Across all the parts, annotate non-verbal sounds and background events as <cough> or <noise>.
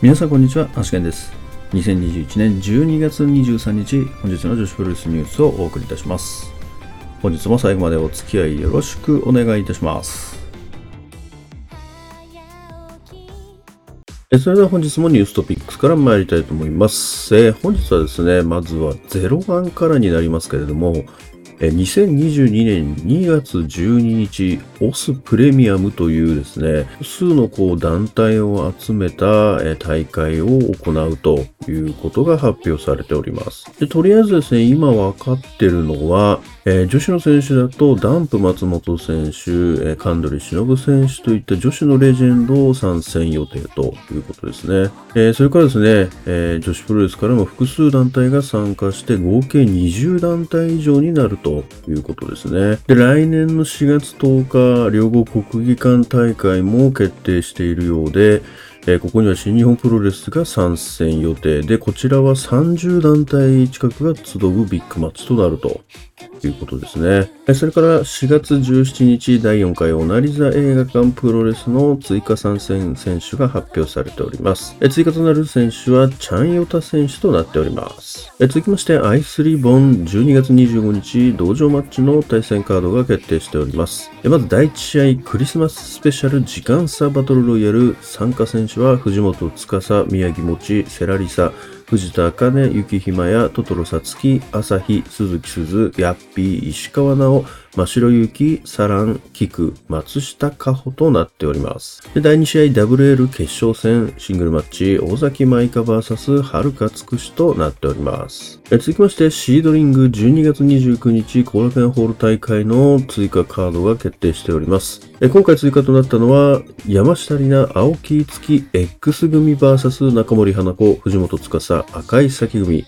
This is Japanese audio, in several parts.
皆さんこんにちは、アシケンです。2021年12月23日、本日の女子プロレスニュースをお送りいたします。本日も最後までお付き合いよろしくお願いいたします。それでは本日もニューストピックスから参りたいと思います。えー本日はですね、まずは01からになりますけれども、2022年2月12日、オスプレミアムというですね、複数のこう団体を集めた大会を行うということが発表されております。でとりあえずですね、今わかってるのは、えー女子の選手だと、ダンプ松本選手、えー神取忍選手といった女子のレジェンドを参戦予定ということですね。えーそれからですね、えー女子プロレスからも複数団体が参加して合計20団体以上になるということですね。で、来年の4月10日、両国国技館大会も決定しているようで、えここには新日本プロレスが参戦予定で、こちらは30団体近くが集うビッグマッチとなるとということですね。それから4月17日第4回オナリザ映画館プロレスの追加参戦選手が発表されております。追加となる選手はチャンヨタ選手となっております。続きまして i3 本12月25日道場マッチの対戦カードが決定しております。まず第1試合クリスマススペシャル時間差バトルロイヤル参加選手は藤本司、宮城もち、セラリサ、藤田茜、雪ひまや、トトロさつき、朝日、鈴木鈴、ヤッピー、石川直、真白ゆき、サラン、キク、松下香穂となっております。で第2試合 WL 決勝戦シングルマッチ、大崎舞香 VS 遥かつくしとなっております。続きまして、シードリング12月29日、後楽園ホール大会の追加カードが決定しております。今回追加となったのは、山下里奈、青木月 X 組 VS 中森花子、藤本司、赤い咲組、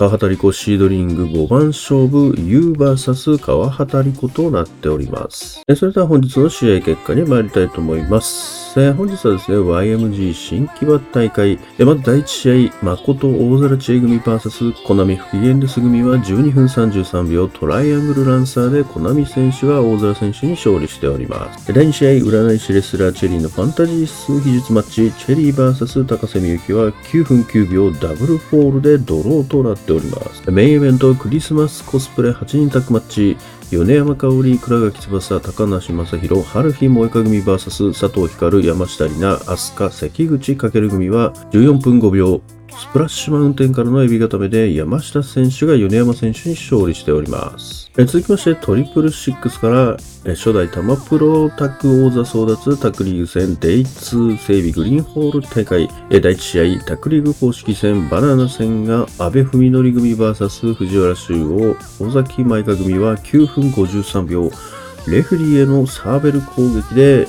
川畑リコシードリング5番勝負 UVS 川畑リコとなっております。それでは本日の試合結果に参りたいと思います。え本日はですね、YMG 新木場大会。えまず第1試合、誠大空知恵組 VS コナミ不機嫌です組は12分33秒トライアングルランサーでコナミ選手が大空選手に勝利しております。第2試合、占い師レスラーチェリーのファンタジー数技術マッチ、チェリー VS 高瀬美幸は9分9秒ダブルフォールでドローとなっております。メインイベントクリスマスコスプレ8人タッグマッチ、米山香織、倉垣翼、高梨正宏、春日萌香組 VS 佐藤光、山下里奈、飛鳥、関口翔組は14分5秒、スプラッシュマウンテンからのエビ固めで山下選手が米山選手に勝利しております。え続きましてトリプルシックスからえ初代タマプロタッグ王座争奪タッグリーグ戦デイ2整備グリーンホール大会え第1試合タッグリーグ公式戦バナナ戦が阿部文則組 VS 藤原修王尾崎舞香組は9分53秒レフリーへのサーベル攻撃で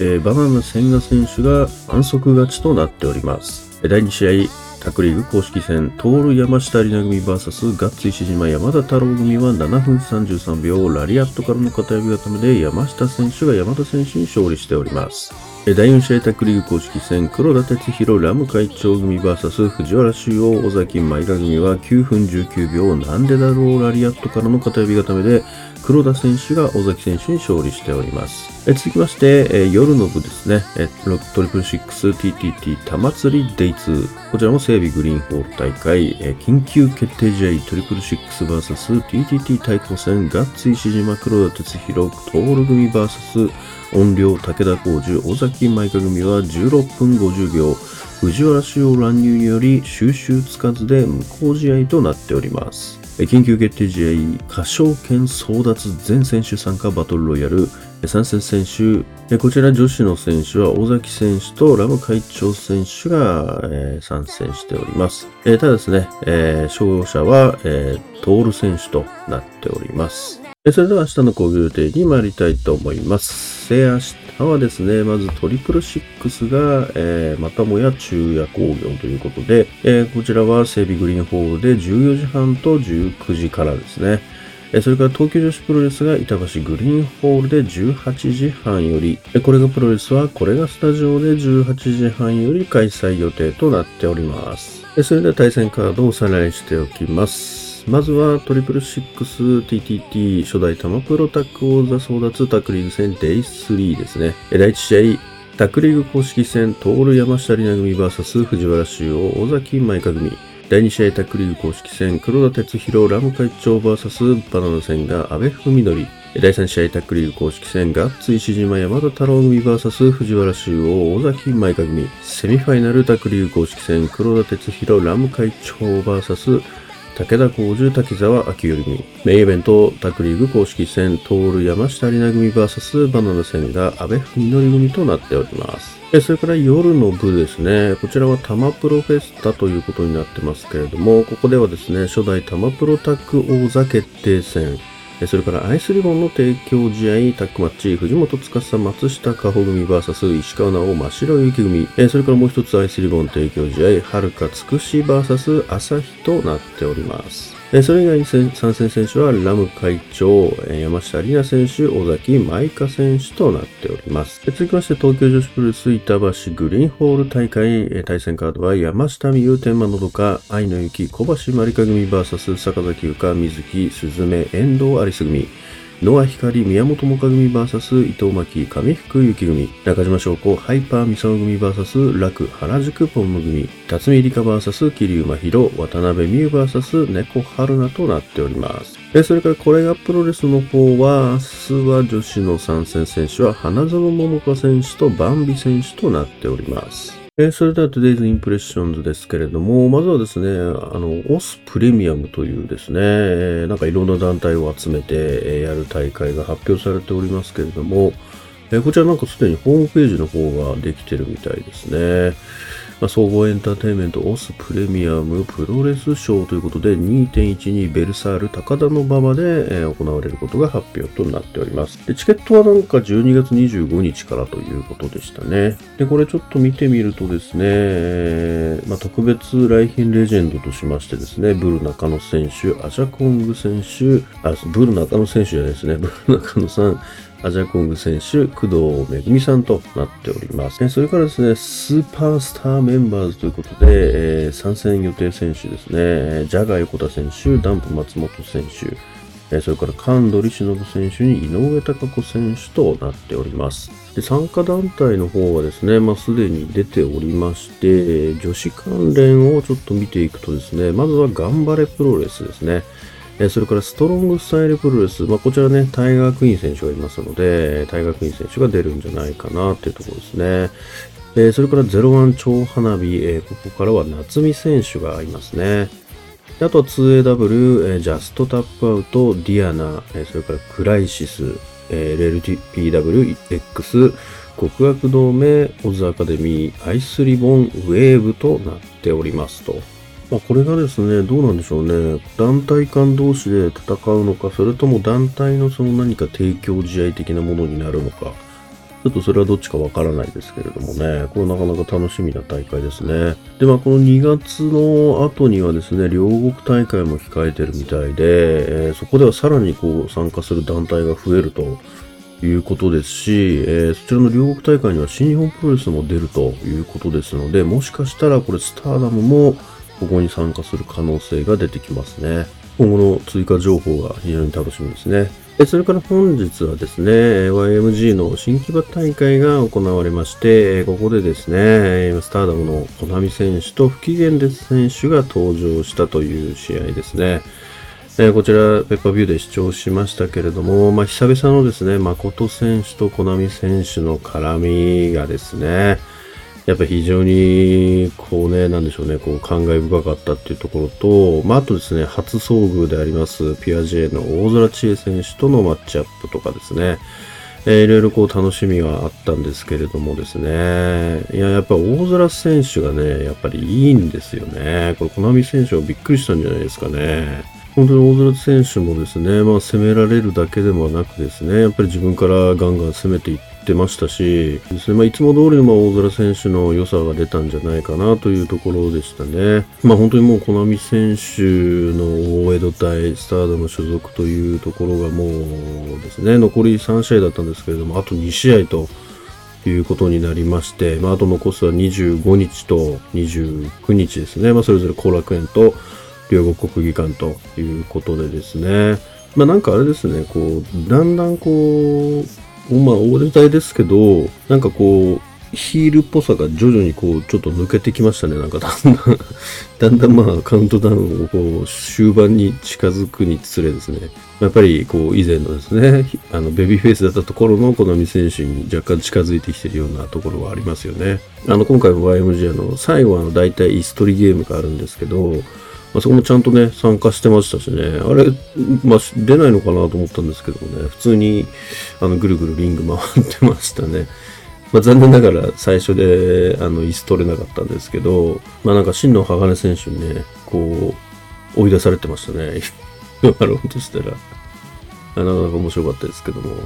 えバナナ千賀選手が反則勝ちとなっております。第2試合、タクリーグ公式戦、トール山下里奈組 VS ガッツ石島山田太郎組は7分33秒、ラリアットからの片指固めで山下選手が山田選手に勝利しております。第4試合タックリーグ公式戦、黒田哲弘ラム会長組 VS 藤原修王尾崎舞香組は9分19秒、なんでだろうラリアットからの片指固めで、黒田選手が尾崎選手に勝利しております。え続きまして、えー夜の部ですね、えロトリプル 6TTT 玉釣りデイ2。こちらも整備グリーンホール大会、えー緊急決定試合トリプル 6VSTTT 対抗戦ガッツ石島黒田哲弘トール組 VS 音量武田浩二尾崎舞香組は16分50秒藤原修王乱入により収集つかずで無効試合となっております。緊急決定試合、歌唱権争奪全選手参加バトルロイヤル、参戦選手、こちら女子の選手は尾崎選手とラム会長選手が、参戦しております。ただですね、勝者は、えートール選手となっております。それでは明日の講義予定に参りたいと思います。え明日はですね、まずトリプルシックスが、えーまたもや昼夜工業ということで、えーこちらは整備グリーンホールで14時半と19時からですね。えーそれから東京女子プロレスが板橋グリーンホールで18時半より、えーこれがプロレスはこれがスタジオで18時半より開催予定となっております。えーそれでは対戦カードをおさらいしておきます。まずはトリプルシックス TTT 初代タマプロタック王座争奪タックリーグ戦デイ3ですね。第1試合、タックリーグ公式戦、トール山下里奈組 VS 藤原修央、尾崎舞香組。第2試合タックリーグ公式戦、黒田哲弘、ラム会長 VS バナナ戦が阿部文則。第3試合タックリーグ公式戦、ガッツ石島山田太郎組 VS 藤原修央、尾崎舞香組。セミファイナルタックリーグ公式戦、黒田哲弘、ラム会長 VS 武田浩二滝沢秋頼組。メインイベント、タクリーグ公式戦、トール山下里奈組 VS バナナ戦が安倍文則組となっております。それから夜の部ですね。こちらはタマプロフェスタということになってますけれども、ここではですね、初代タマプロタック王座決定戦、それからアイスリボンの提供試合タックマッチ、藤本司松下加穂組 VS 石川直真白雪組、それからもう一つアイスリボン提供試合、はるかつくし VS 朝日となっております。それ以外に参戦選手はラム会長、山下里奈選手、尾崎舞香選手となっております。続きまして東京女子プロレス板橋グリーンホール大会、対戦カードは山下美優天満のどか、愛の雪小橋まりか組 VS 坂崎優香、水木、鈴芽、遠藤有栖組。ノア光宮本もか組 VS 伊藤巻上福幸組中島翔子ハイパー三沢組 VS 楽原宿ポンム組辰巳理香 VS 桐生真宙渡辺美優 VS 猫春菜となっておりますえそれからこれがプロレスの方は、明日は女子の参戦選手は花園桃香選手とバンビ選手となっております。えー、それでは Today's Impressions ですけれども、まずはですね、あの、オスプレミアムというですね、なんかいろんな団体を集めて、やる大会が発表されておりますけれども、えこちらなんかすでにホームページの方ができてるみたいですね。まあ、総合エンターテインメントオスプレミアムプロレスショーということで2.12ベルサール高田の馬場で、えー、行われることが発表となっております。でチケットはなんか12月25日からということでしたね。で、これちょっと見てみるとですね、えー、まあ、特別来賓レジェンドとしましてですね、ブル中野選手、アジャコング選手、あ、ブル中野選手じゃないですね、ブル中野さん、アジャコング選手、工藤めぐみさんとなっております。それからですね、スーパースターメンバーズということで、えー、参戦予定選手ですね、ジャガー横田選手、ダンプ松本選手、えそれから神取忍選手に井上貴子選手となっております。で参加団体の方はですね、まあ、すでに出ておりまして、女子関連をちょっと見ていくとですね、まずは頑張れプロレスですね。えそれからストロングスタイルプロレス、まあ、こちらね、タイガークイーン選手がいますので、タイガークイーン選手が出るんじゃないかなっていうところですね。えそれから01超花火、えここからは夏美選手がいますね。あとは 2AW、えジャストタップアウト、ディアナ、えそれからクライシス、え LLPWX、極悪同盟、オズアカデミー、アイスリボン、ウェーブとなっておりますと。まあ、これがですね、どうなんでしょうね。団体間同士で戦うのか、それとも団体のその何か提供試合的なものになるのか。ちょっとそれはどっちかわからないですけれどもね、これなかなか楽しみな大会ですね。で、まあこの2月の後にはですね、両国大会も控えてるみたいで、えー、そこではさらにこう参加する団体が増えるということですし、えー、そちらの両国大会には新日本プロレスも出るということですので、もしかしたらこれスターダムもここに参加する可能性が出てきますね。今後の追加情報が非常に楽しみですね。それから本日はですね、YMG の新木場大会が行われまして、ここでですね、スターダムのコナミ選手と不機嫌です選手が登場したという試合ですね。こちら、ペッパービューで視聴しましたけれども、まあ、久々のですね、誠選手とコナミ選手の絡みがですね、やっぱり非常に、こうね、なんでしょうね、こう感慨深かったっていうところと、まあ、あとですね、初遭遇であります、ピアジェの大空知恵選手とのマッチアップとかですね、えー、いろいろこう楽しみはあったんですけれどもですね、いや、やっぱ大空選手がね、やっぱりいいんですよね。これ、コナミ選手はびっくりしたんじゃないですかね。本当に大空選手もですね、まあ攻められるだけでもなくですね、やっぱり自分からガンガン攻めていってましたし、ですね、まあいつも通りのまあ大空選手の良さが出たんじゃないかなというところでしたね。まあ本当にもうコナミ選手の大江戸対スターダム所属というところがもうですね、残り3試合だったんですけれども、あと2試合と、いうことになりまして、まあ、あと残すは25日と29日ですね。まあ、それぞれ後楽園と両国国技館ということでですね。まあなんかあれですね、こう、だんだんこう、まあ大手隊ですけど、なんかこう、ヒールっぽさが徐々にこう、ちょっと抜けてきましたね。なんかだんだん <laughs> だんだんまあカウントダウンをこう、終盤に近づくにつれですね。やっぱりこう、以前のですね、あの、ベビーフェイスだったところのコナミ選手に若干近づいてきてるようなところはありますよね。あの、今回も YMG の最後はあの、大体イストリゲームがあるんですけど、あ、そこもちゃんとね、参加してましたしね。あれ、まあ、出ないのかなと思ったんですけどもね、普通に、あの、ぐるぐるリング回ってましたね。まあ、残念ながら最初で、あの、椅子取れなかったんですけど、まあなんか真の鋼選手にね、こう、追い出されてましたね。やろうとしたら。なかなか面白かったですけども。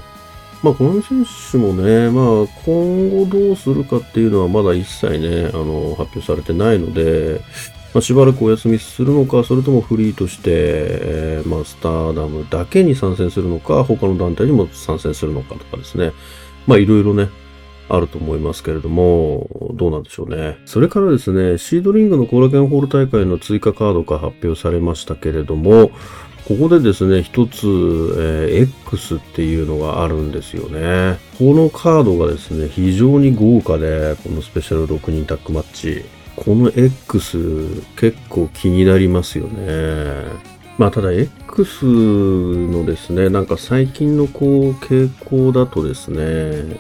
まあ、この選手もね、まあ、今後どうするかっていうのはまだ一切ね、あの、発表されてないので、まあ、しばらくお休みするのか、それともフリーとして、えー、まあ、スターダムだけに参戦するのか、他の団体にも参戦するのかとかですね。まあ、いろいろね、あると思いますけれども、どうなんでしょうね。それからですね、シードリングのコーラケンホール大会の追加カードが発表されましたけれども、ここでですね、一つ、えー、X っていうのがあるんですよね。このカードがですね、非常に豪華で、このスペシャル6人タッグマッチ。この X 結構気になりますよね。まあただ X のですね、なんか最近のこう傾向だとですね、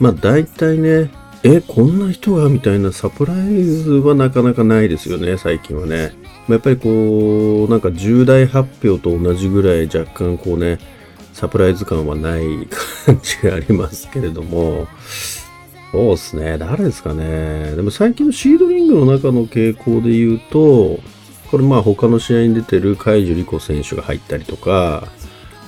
まあ大体ね、え、こんな人がみたいなサプライズはなかなかないですよね、最近はね。やっぱりこう、なんか重大発表と同じぐらい若干こうね、サプライズ感はない感じがありますけれども、そうですね。誰ですかね。でも最近のシードリングの中の傾向で言うと、これまあ他の試合に出てる海樹理子選手が入ったりとか、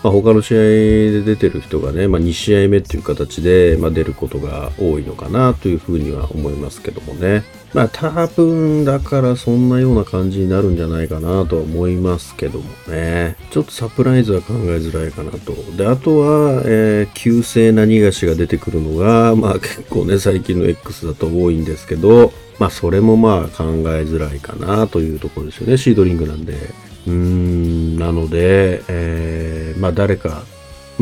まあ、他の試合で出てる人がね、まあ、2試合目っていう形で、まあ、出ることが多いのかなというふうには思いますけどもね。まあ多分だからそんなような感じになるんじゃないかなとは思いますけどもね。ちょっとサプライズは考えづらいかなと。で、あとは、えー、旧姓何がしが出てくるのが、まあ結構ね、最近の X だと多いんですけど、まあそれもまあ考えづらいかなというところですよね。シードリングなんで。うーん、なので、えー、まあ誰か、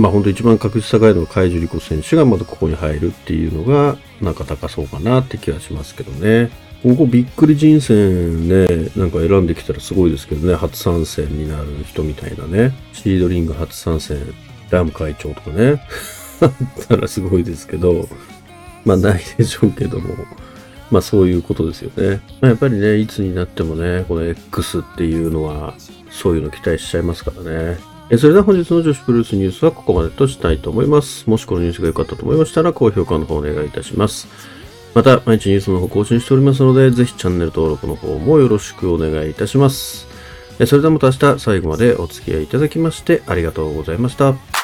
まあ本当一番確率高いのは海樹リコ選手がまだここに入るっていうのが、なんか高そうかなって気がしますけどね。ここびっくり人選ね、なんか選んできたらすごいですけどね、初参戦になる人みたいなね。シードリング初参戦、ラム会長とかね。<laughs> あったらすごいですけど、まあないでしょうけども。まあそういうことですよね。まあ、やっぱりね、いつになってもね、この X っていうのは、そういうの期待しちゃいますからね。それでは本日の女子プロレスニュースはここまでとしたいと思います。もしこのニュースが良かったと思いましたら、高評価の方お願いいたします。また、毎日ニュースの方更新しておりますので、ぜひチャンネル登録の方もよろしくお願いいたします。それではまた明日最後までお付き合いいただきましてありがとうございました。